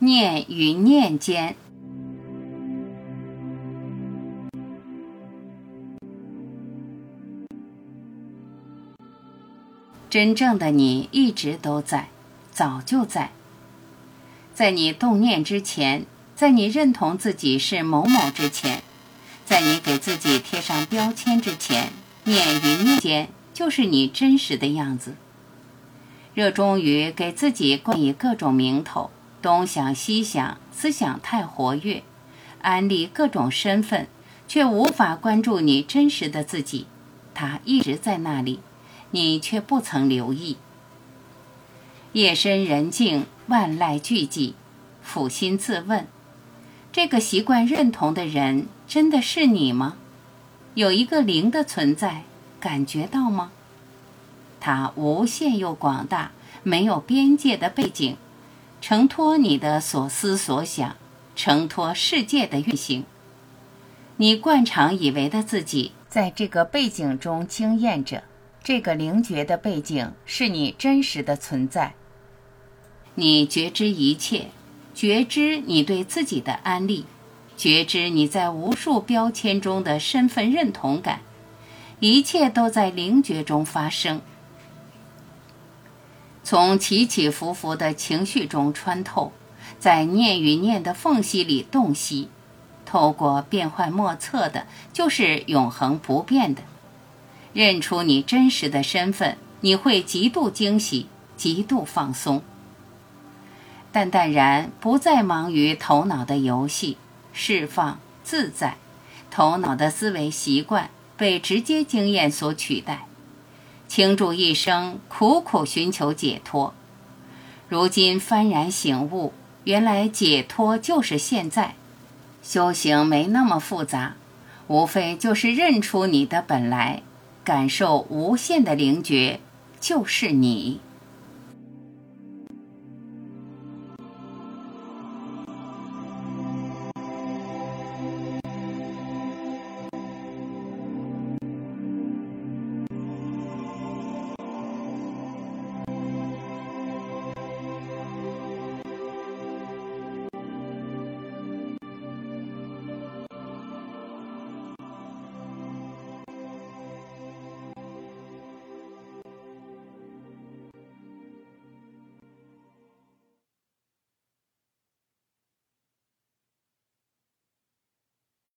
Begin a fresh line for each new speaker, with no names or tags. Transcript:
念与念间，真正的你一直都在，早就在。在你动念之前，在你认同自己是某某之前，在你给自己贴上标签之前，念与念间就是你真实的样子。热衷于给自己冠以各种名头，东想西想，思想太活跃，安利各种身份，却无法关注你真实的自己。它一直在那里，你却不曾留意。夜深人静，万籁俱寂，抚心自问：这个习惯认同的人，真的是你吗？有一个灵的存在，感觉到吗？它无限又广大，没有边界的背景，承托你的所思所想，承托世界的运行。你惯常以为的自己，在这个背景中经验着。这个灵觉的背景是你真实的存在。你觉知一切，觉知你对自己的安利，觉知你在无数标签中的身份认同感，一切都在灵觉中发生。从起起伏伏的情绪中穿透，在念与念的缝隙里洞悉，透过变幻莫测的，就是永恒不变的。认出你真实的身份，你会极度惊喜，极度放松，淡淡然，不再忙于头脑的游戏，释放自在，头脑的思维习惯被直接经验所取代。倾注一生，苦苦寻求解脱，如今幡然醒悟，原来解脱就是现在。修行没那么复杂，无非就是认出你的本来，感受无限的灵觉，就是你。